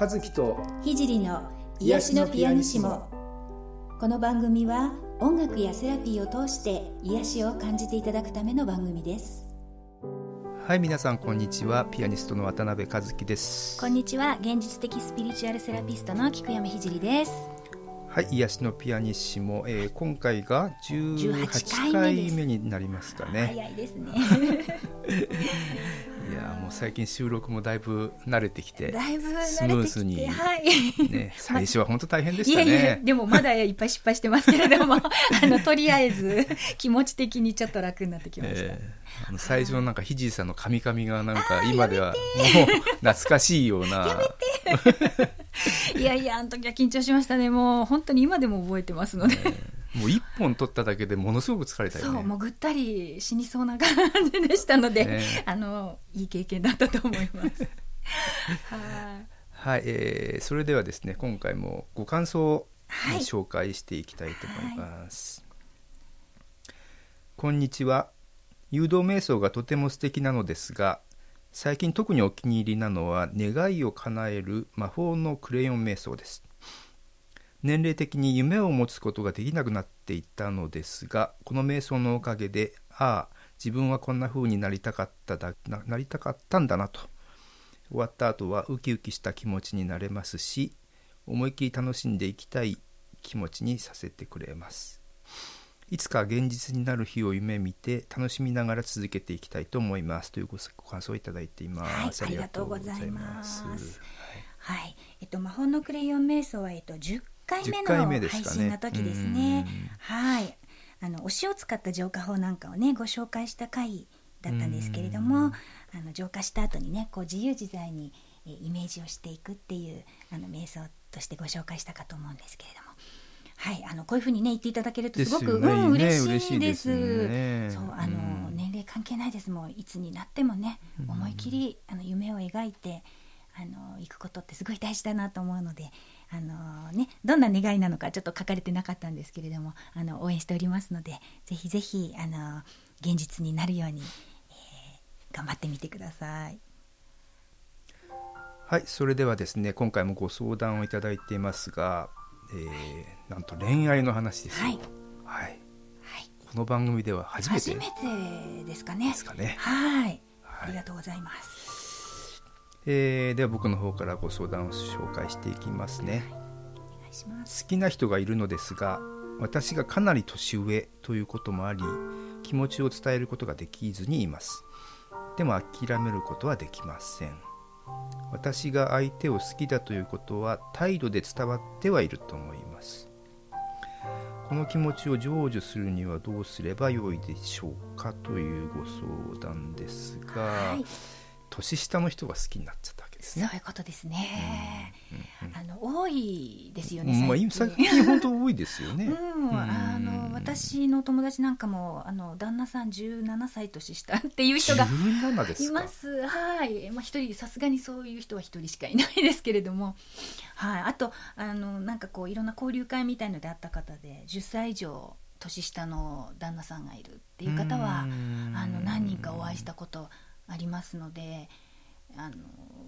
和樹と聖の癒しのピアニシモ。この番組は音楽やセラピーを通して癒しを感じていただくための番組です。はい皆さんこんにちは。ピアニストの渡辺和樹です。こんにちは。現実的スピリチュアルセラピストの菊山聖です。はい癒しのピアニッシモ、えー、今回が18回目になりますかね。早いですねいやもう最近収録もだいぶ慣れてきてだいぶスムーズに、はい、ね、最初は本当大変でしたね。いやいやでもまだいっぱい失敗してますけれども あのとりあえず気持ち的にちょっと楽になってきました、えー、あの最初のなんかひじいさんのカミカミがなんか今ではもう懐かしいような。いやいやあの時は緊張しましたね。もう本当に今でも覚えてますので、えーもう一本取っただけでものすごく疲れたよね。そうもうぐったり死にそうな感じでしたので、ね、あのいい経験だったと思います。はい。はい、えー、それではですね今回もご感想を紹介していきたいと思います、はい、こんにちは。誘導瞑想がとても素敵なのですが最近特にお気に入りなのは願いを叶える魔法のクレヨン瞑想です年齢的に夢を持つことができなくなっていたのですがこの瞑想のおかげでああ自分はこんな風になりたかっただななりたかったんだなと。終わった後はウキウキした気持ちになれますし思いっきり楽しんでいきたい気持ちにさせてくれます。いつか現実になる日を夢見て楽しみながら続けていきたいと思います。というご感想をいただいています、はい、ありがとうございます。はい、はい、えっと魔法のクレヨン瞑想はえっと10回目の配信の時ですね。はい。あのお塩を使った浄化法なんかをねご紹介した回だったんですけれども、あの浄化した後にねこう自由自在にイメージをしていくっていうあの瞑想としてご紹介したかと思うんですけれども。はい、あのこういうふうにね言っていただけるとすごく、ね、うん嬉しいです。ですそうあの、年齢関係ないです。もういつになってもね、思い切りあの夢を描いてあの行くことってすごい大事だなと思うので、あのね、どんな願いなのかちょっと書かれてなかったんですけれどもあの応援しておりますのでぜひぜひあの現実になるように、えー、頑張ってみてください。はいそれではですね今回もご相談をいただいていますが、えー、なんと恋愛の話ですはい、はい、この番組では初めて初めてですかね。ですかね。はい。ありがとうございます。えー、では僕の方からご相談を紹介していきますね、はい、好きな人がいるのですが私がかなり年上ということもあり気持ちを伝えることができずにいます。でも諦めることはできません。私が相手を好きだということは態度で伝わってはいると思います。この気持ちを成就するにはどうすればよいでしょうか？というご相談ですが、はい年下の人が好きになっちゃったわけですね。そういうことですね。うんうんうん、あの多いですよね。まあ最近本当多いですよね。うん、あの私の友達なんかもあの旦那さん十七歳年下っていう人がいます。はい。まあ一人さすがにそういう人は一人しかいないですけれども、はい。あとあのなんかこういろんな交流会みたいのであった方で十歳以上年下の旦那さんがいるっていう方はあの何人かお会いしたことありますので。あの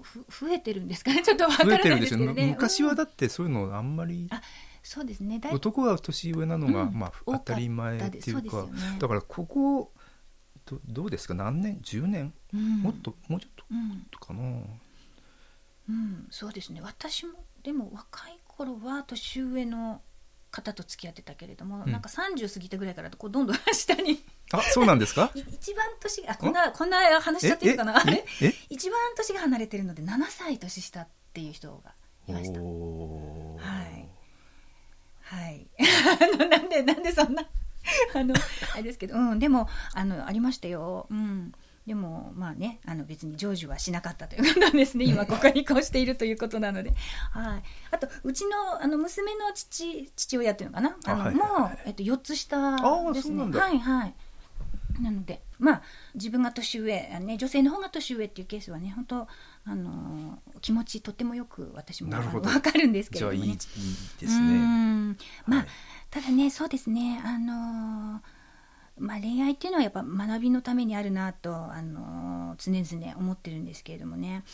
ふ増えてるんですかね？ちょっとわからないですけど、ね、昔はだってそういうのあんまり、あそうですね。男は年上なのが、うん、まあ、当たり前っていうか、ね、だからここどどうですか？何年？10年、うん、もっと？もうちょっと、うん、かな、うん、そうですね。私もでも若い頃は年上の方と付き合ってたけれども、うん、なんか30過ぎたぐらいからこうどんどん 下にあそうなんですか？一番年あこんなこんな話しちゃってるかな？一番年が離れてるので7歳年下っていう人がいました。はい。はい。なんでなんでそんなあのあれですけど、うん、でもあのありましたよ。うん。でもまあねあの別に成就はしなかったということなんですね。今ここにこうしているということなので、はい、あとうちのあの娘の父父親っていうのかな？あの、はい、もう、えっと、4つ下ですね。はいはいなのでまあ自分が年上、ね、女性の方が年上っていうケースはね本当あの気持ちとてもよく私も分かるんですけども、ね、じゃあいいですね。まあ、はい、ただねそうですねあのーまあ、恋愛っていうのはやっぱ学びのためにあるなと、あの常々思ってるんですけれどもね。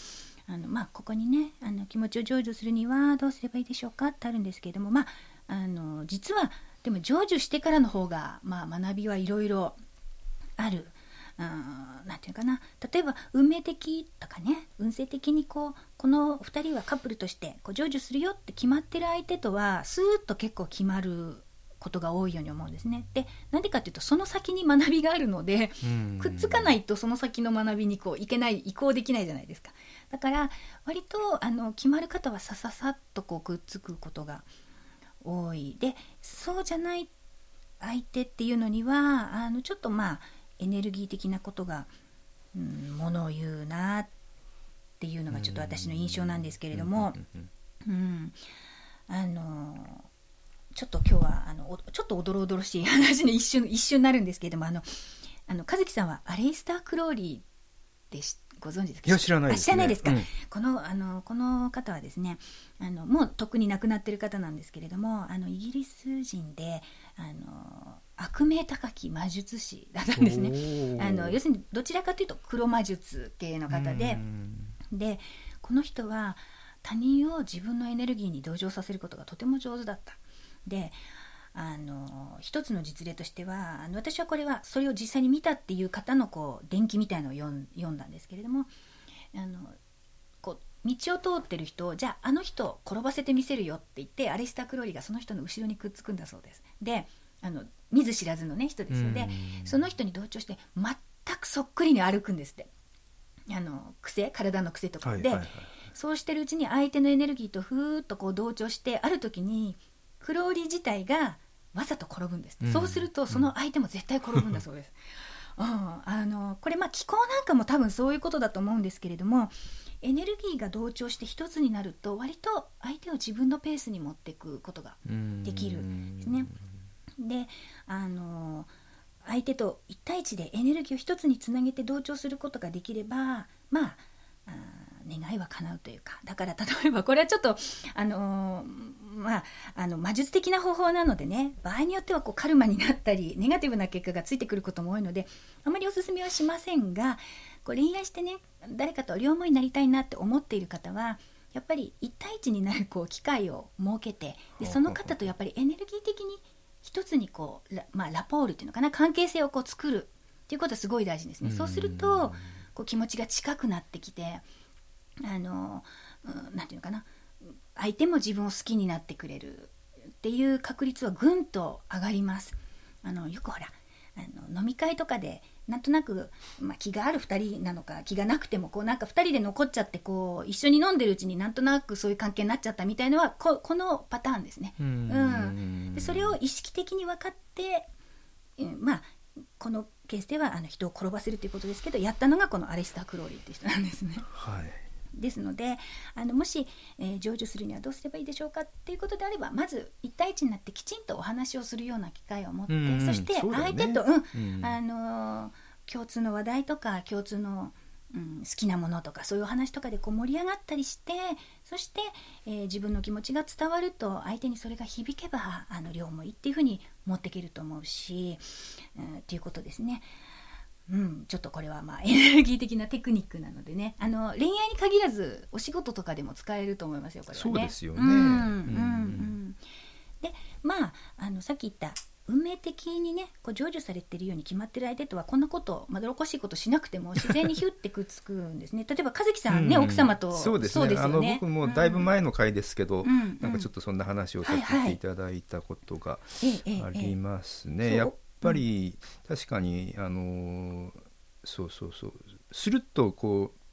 あのまあ、ここにねあの気持ちを成就するにはどうすればいいでしょうかってあるんですけれども、まあ、あの実はでも成就してからの方が、まあ、学びはいろいろある。何て言うかな例えば運命的とかね運勢的にこうこの2人はカップルとしてこう成就するよって決まってる相手とはスーッと結構決まることが多いように思うんですね。でなんでかっていうとその先に学びがあるのでくっつかないとその先の学びにこういけない移行できないじゃないですか。だから割とあの決まる方はさささっとこうくっつくことが多いでそうじゃない相手っていうのにはあのちょっとまあエネルギー的なことが、うん、ものを言うなっていうのがちょっと私の印象なんですけれども、うん、あのちょっと今日はあのちょっとおどろおどろしい話に一瞬 一瞬なるんですけれどもあのあの和樹さんはアレイスター・クローリーでしご存知ですか？いや知らないです、ね、知らないですか、うん、このあのこの方はですねあのもうとっくに亡くなってる方なんですけれどもあのイギリス人であの悪名高き魔術師だったんですね。あの要するにどちらかというと黒魔術系の方で。でこの人は他人を自分のエネルギーに同情させることがとても上手だった。であの一つの実例としてはあの私はこれはそれを実際に見たっていう方のこう伝記みたいのを読んだんですけれどもあのこう道を通ってる人をじゃああの人を転ばせてみせるよって言ってアレスタ・クローリーがその人の後ろにくっつくんだそうです。であの見ず知らずの、ね、人ですよでその人に同調して全くそっくりに歩くんですって。あの癖？体の癖とかで、そうしてるうちに相手のエネルギーとふーっとこう同調してある時にクローリー自体がわざと転ぶんです、うん、そうするとその相手も絶対転ぶんだそうです。うん、あのこれまあ気候なんかも多分そういうことだと思うんですけれどもエネルギーが同調して一つになると割と相手を自分のペースに持っていくことができるんですね。であの相手と1対1でエネルギーを一つにつなげて同調することができればまあ願いは叶うというかだから例えばこれはちょっとあのまあ、あの魔術的な方法なのでね場合によってはこうカルマになったりネガティブな結果がついてくることも多いのであまりおすすめはしませんがこう恋愛してね誰かと両思いになりたいなって思っている方はやっぱり1対1になるこう機会を設けてでその方とやっぱりエネルギー的に一つにこうラ,、まあ、ラポールっていうのかな関係性をこう作るっていうことはすごい大事ですね。そうするとこう気持ちが近くなってきてあの、うん、なんていうのかな相手も自分を好きになってくれるっていう確率はぐんと上がります。あのよくほらあの飲み会とかでなんとなく、まあ、気がある2人なのか気がなくてもこうなんか2人で残っちゃってこう一緒に飲んでるうちになんとなくそういう関係になっちゃったみたいのはここのパターンですね。うん、でそれを意識的に分かって、うん、まあこのケースではあの人を転ばせるということですけどやったのがこのアレスター・クローリーっていう人なんですね。はいですのであのもし、えー、成就するにはどうすればいいでしょうかっていうことであればまず1対1になってきちんとお話をするような機会を持って、うんそして相手とう、ね、うん、あの共通の話題とか共通のうん、好きなものとかそういうお話とかでこう盛り上がったりしてそして、えー、自分の気持ちが伝わると相手にそれが響けばあの両思いっていうふうに持っていけると思うし、うん、っていうことですね。うん、ちょっとこれはまあ エネルギー的なテクニックなのでね。あの恋愛に限らずお仕事とかでも使えると思いますよこれはね。そうですよね、うんうんうん、でまああのさっき言った運命的にねこう成就されてるように決まってる相手とはこんなことまどろっこしいことしなくても 自然にヒュッてくっつくんですね。例えば和樹さんね、うん、奥様とそうですね、ね、あの僕もだいぶ前の回ですけど、うん、なんかちょっとそんな話をさせていただいたことがありますね。やっぱり確かにあのそうそうそう。するとこう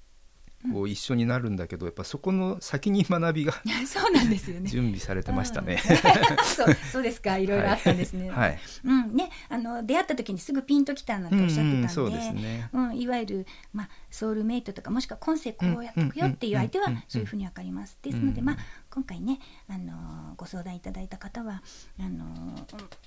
こう一緒になるんだけどやっぱそこの先に学びが そうなんですよね。準備されてましたね、そうそうですか。い。ろいろあったんですね、はい、うん。ねあの出会った時にすぐピンときたなんておっしゃってたんで,、うんそうですね。うん、いわゆる、まあ、ソウルメイトとかもしくは今世こうやっていくよっていう相手はそういうふうに分かります、ですので、まあ、今回ねあのご相談いただいた方はあの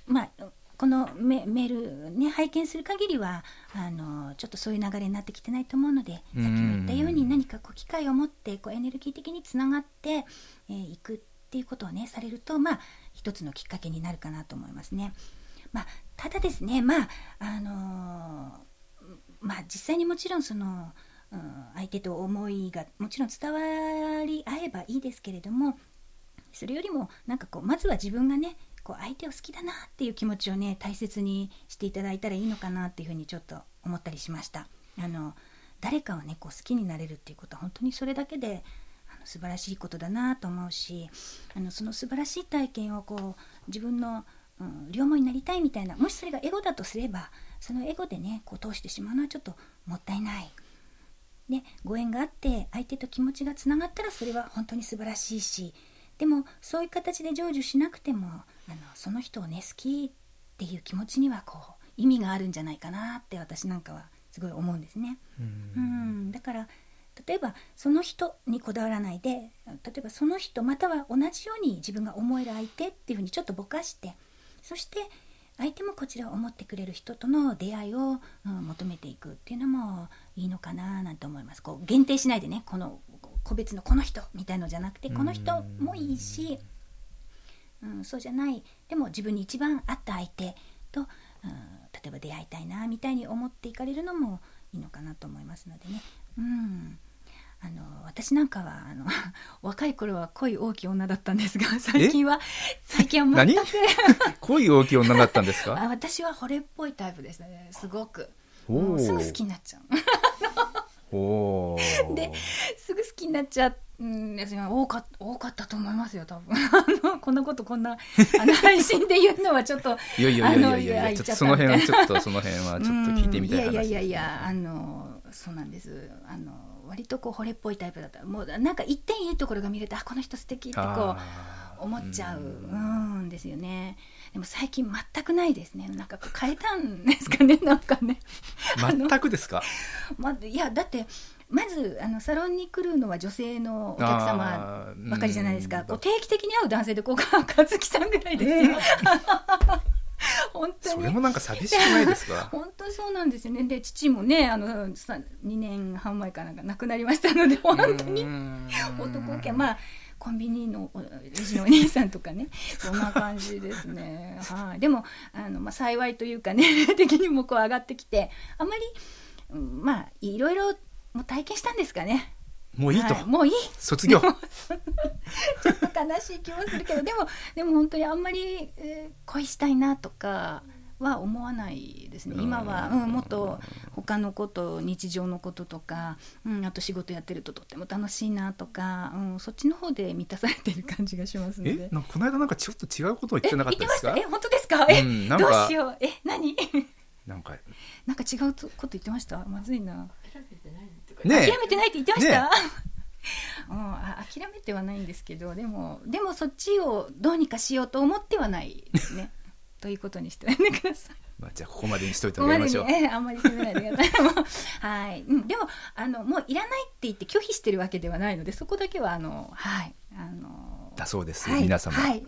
まあこのメール、ね、拝見する限りはあのちょっとそういう流れになってきてないと思うのでさっきも言ったように何かこう機会を持ってこうエネルギー的につながってい、えー、いくっていうことをねされるとまあ一つのきっかけになるかなと思いますね。まあ、ただですねまああのー、まあ実際にもちろんそのうん、相手と思いがもちろん伝わり合えばいいですけれどもそれよりもなんかこうまずは自分がねこう相手を好きだなっていう気持ちをね大切にしていただいたらいいのかなっていうふうにちょっと思ったりしました。あの誰かをねこう好きになれるっていうことは本当にそれだけであの素晴らしいことだなと思うしあのその素晴らしい体験をこう自分の、うん、両思いになりたいみたいなもしそれがエゴだとすればそのエゴでねこう通してしまうのはちょっともったいない。ね、ご縁があって相手と気持ちがつながったらそれは本当に素晴らしいしでもそういう形で成就しなくてもあのその人をね好きっていう気持ちにはこう意味があるんじゃないかなって私なんかはすごい思うんですね。うん。だから例えばその人にこだわらないで例えばその人または同じように自分が思える相手っていうふうにちょっとぼかしてそして相手もこちらを思ってくれる人との出会いを、うん、求めていくっていうのもいいのかななんて思います。こう限定しないでねこの個別のこの人みたいのじゃなくてこの人もいいし、うん、そうじゃない。でも自分に一番合った相手と、うん、例えば出会いたいなみたいに思っていかれるのもいいのかなと思いますのでね。うん。あの私なんかはあの 若い頃は恋大きい女だったんですが最近は最近は全く。恋大きい女だったんですか？私は惚れっぽいタイプでしたね。すごく。すぐ好きになっちゃう。ですぐ好きになっちゃうんですよ多か多かったと思いますよ多分。こんなことこんなあの 配信で言うのはちょっといやいやいやいやいやその辺はちょっとその辺はちょっと聞いてみたい話、いやいやいやあのそうなんです。あの割とこう惚れっぽいタイプだった。もうなんか一点いいところが見れてあこの人素敵ってこう思っちゃううん。ですよね。でも最近全くないですね。なんか変えたんですかねなんかね。全くですか？まいやだってまずあのサロンに来るのは女性のお客様ばかりじゃないですか。こう定期的に会う男性でこう和樹さんぐらいです。よ、え ー本当に。それもなんか寂しくないですか？本当そうなんですよね。で父もねあの2年半前かなんか亡くなりましたので本当に男系まあコンビニのレジのお兄さんとかね。そんな感じですね。はい、でもあの、まあ、幸いというかね的にもこう上がってきてあまり、うん、まあいろいろも体験したんですかね。もういいと、はい、もういい。卒業。ちょっと悲しい気もするけどでもでも本当にあんまり、えー、恋したいなとかは思わないですね。今は、うん、もっと他のこと日常のこととか、うん、あと仕事やってるととっても楽しいなとか、うん、そっちの方で満たされてる感じがしますので。え？この間なんかちょっと違うことを言ってなかったですか？え本当ですか？え、うん、どうしよう。え何？なんか。なんか違うこと言ってました？まずいなね、諦めてないって言ってました、ね うん、あ諦めてはないんですけどでもでもそっちをどうにかしようと思ってはないですね ということにしてください。まあ、じゃあここまでにしといてあげましょう。えあんまり責めないでください。はい、うん、でもあのもういらないって言って拒否してるわけではないのでそこだけはあのはいあのだそうです、はい、皆様。はい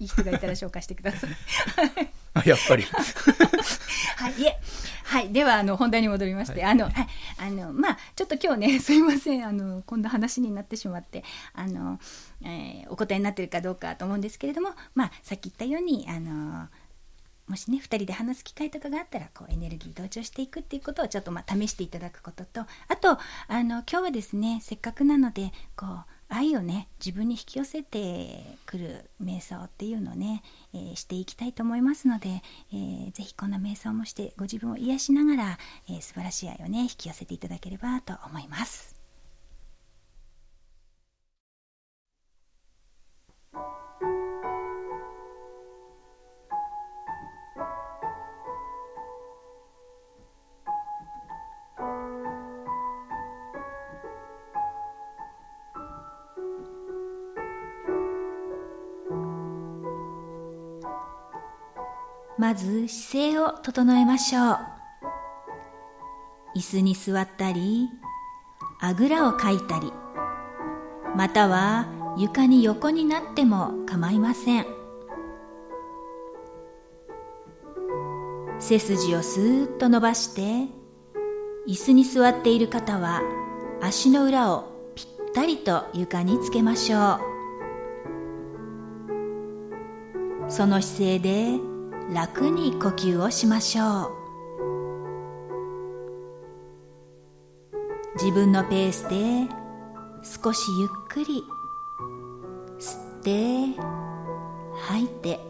いい人がいたら紹介してください。やっぱり。はい、いえ、はい、では、あの、本題に戻りまして、はい、あの、はい、あの、まあ、ちょっと今日ね、すいません、あの、こんな話になってしまって。あの、えー、お答えになってるかどうかと思うんですけれども、まあ、さっき言ったように、あの。もしね2人で話す機会とかがあったらこうエネルギー同調していくっていうことをちょっとまあ試していただくこととあとあの今日はですねせっかくなのでこう愛をね自分に引き寄せてくる瞑想っていうのをね、えー、していきたいと思いますので、えー、ぜひこんな瞑想もしてご自分を癒しながら、えー、素晴らしい愛をね引き寄せていただければと思います。ず姿勢を整えましょう。椅子に座ったりあぐらをかいたりまたは床に横になっても構いません。背筋をスーッと伸ばして椅子に座っている方は足の裏をぴったりと床につけましょう。その姿勢で楽に呼吸をしましょう。自分のペースで少しゆっくり吸って吐いて。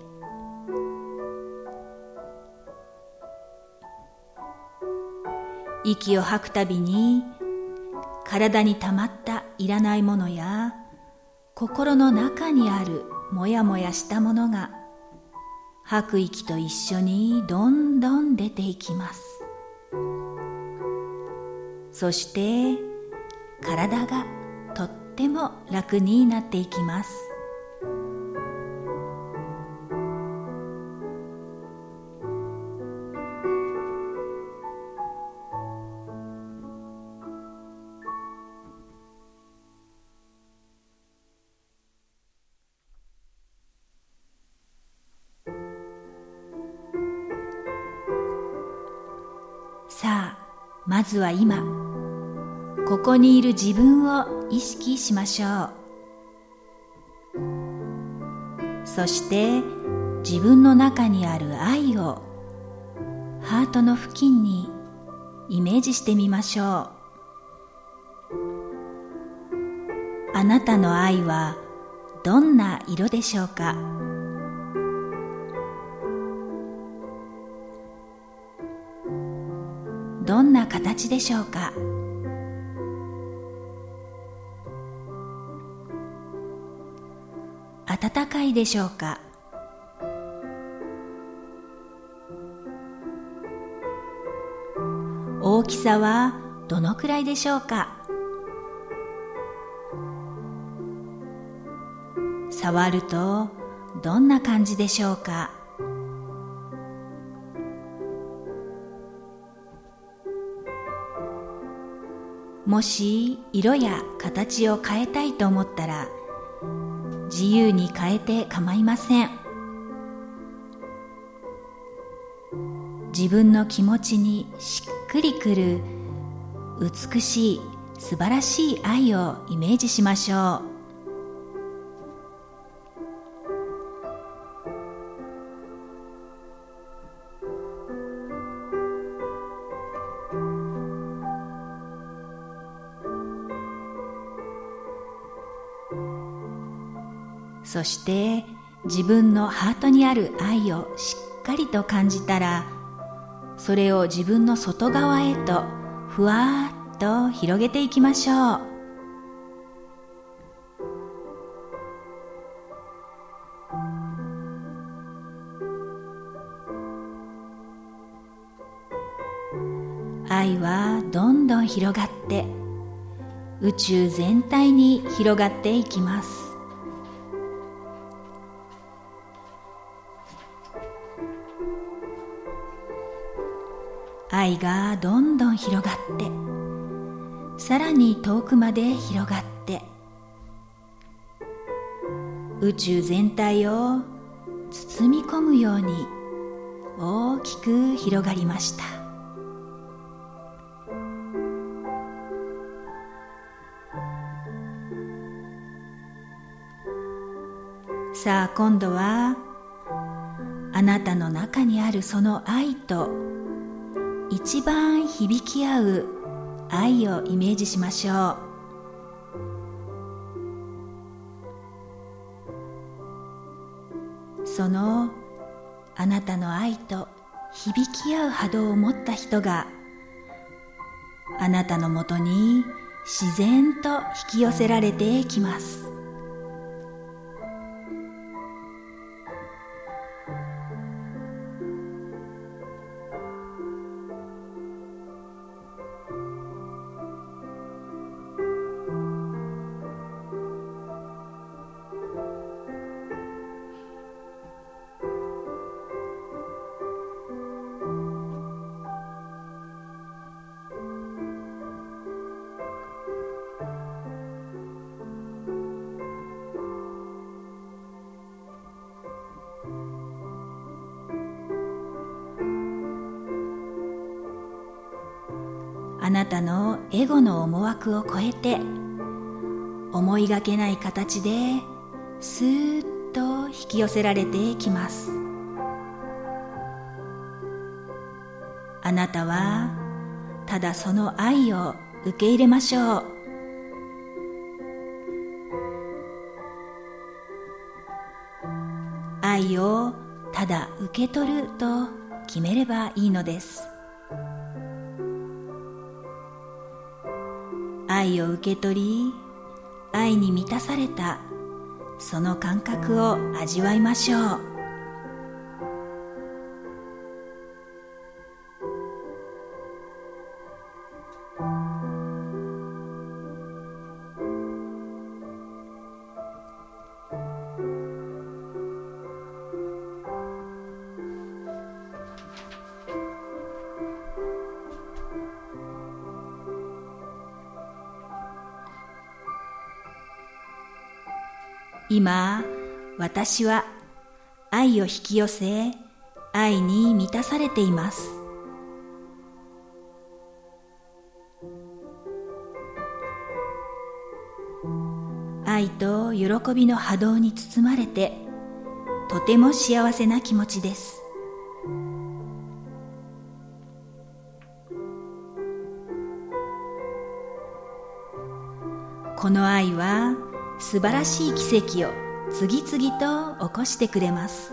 息を吐くたびに体にたまったいらないものや心の中にあるもやもやしたものが吐く息と一緒にどんどん出ていきます。そして体がとっても楽になっていきます。ずは今。ここにいる自分を意識しましょう。そして自分の中にある愛をハートの付近にイメージしてみましょう。あなたの愛はどんな色でしょうか？どんな形でしょうか？暖かいでしょうか？大きさはどのくらいでしょうか？触るとどんな感じでしょうか？もし色や形を変えたいと思ったら自由に変えて構いません。自分の気持ちにしっくりくる美しい素晴らしい愛をイメージしましょう。そして自分のハートにある愛をしっかりと感じたらそれを自分の外側へとふわっと広げていきましょう。愛はどんどん広がって宇宙全体に広がっていきます。愛がどんどん広がってさらに遠くまで広がって宇宙全体を包み込むように大きく広がりました。さあ今度はあなたの中にあるその愛と一番響き合う愛をイメージしましょう。そのあなたの愛と響き合う波動を持った人があなたのもとに自然と引き寄せられてきます。あなたのエゴの思惑を超えて思いがけない形でスーッと引き寄せられてきます。あなたはただその愛を受け入れましょう。愛をただ受け取ると決めればいいのです。愛を受け取り愛に満たされた。その感覚を味わいましょう。今私は愛を引き寄せ愛に満たされています。愛と喜びの波動に包まれてとても幸せな気持ちです。この愛は素晴らしい奇跡を次々と起こしてくれます。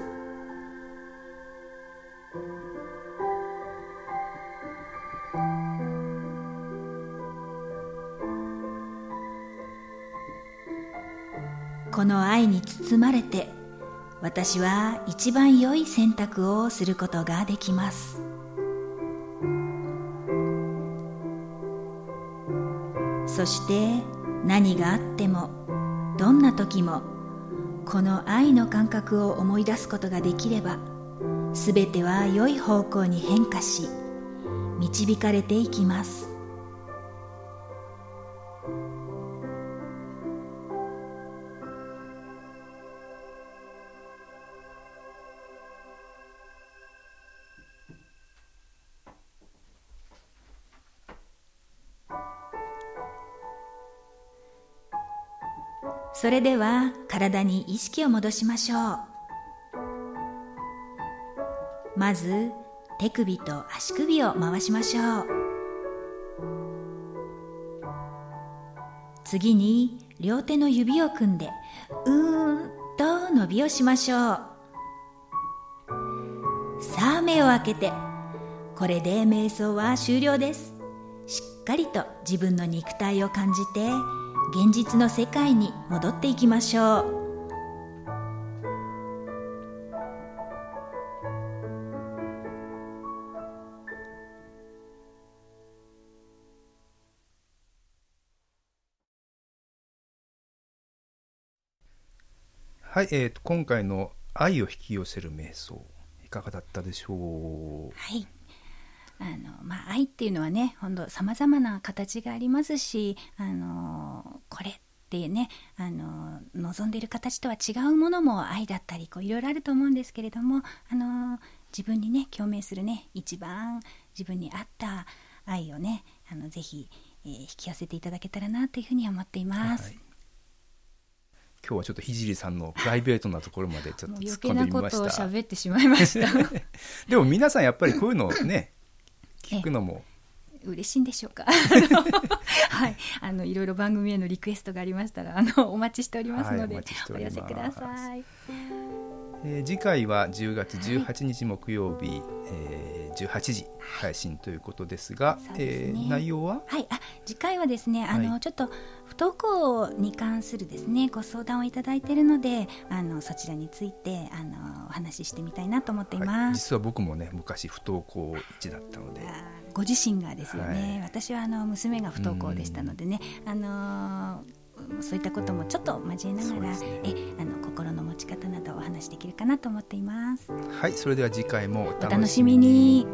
この愛に包まれて私は一番良い選択をすることができます。そして何があってもどんな時もこの愛の感覚を思い出すことができれば全ては良い方向に変化し導かれていきます。それでは体に意識を戻しましょう。まず手首と足首を回しましょう。次に両手の指を組んでうーんと伸びをしましょう。さあ目を開けてこれで瞑想は終了です。しっかりと自分の肉体を感じて現実の世界に戻っていきましょう。はい、えーと、今回の「愛を引き寄せる瞑想」いかがだったでしょう？はいあのまあ、愛っていうのはね本当さまざまな形がありますしあのこれってねあの望んでいる形とは違うものも愛だったりこういろいろあると思うんですけれどもあの自分にね共鳴するね一番自分に合った愛をねあのぜひ、えー、引き寄せていただけたらなというふうに思っています。はい今日はちょっと聖さんのプライベートなところまでちょっと突っ込んでみました。余計なことを喋ってしまいました。でも皆さんやっぱりこういうのね聞くのも。嬉しいんでしょうか？はい。あのいろいろ番組へのリクエストがありましたらあのお待ちしておりますので、はい、おお寄せください、えー、次回は10月18日木曜日、はい、えー、18時配信ということですが、はい、えー、内容は？はい。あ次回はですねあの、ちょっと不登校に関するですねご相談をいただいているのであのそちらについてあのお話ししてみたいなと思っています、はい、実は僕もね昔不登校一だったので。ご自身がですよね、はい、私はあの娘が不登校でしたのでね。あのそういったこともちょっと交えながら、ね、えあの心の持ち方などお話しできるかなと思っています。はいそれでは次回もお楽しみに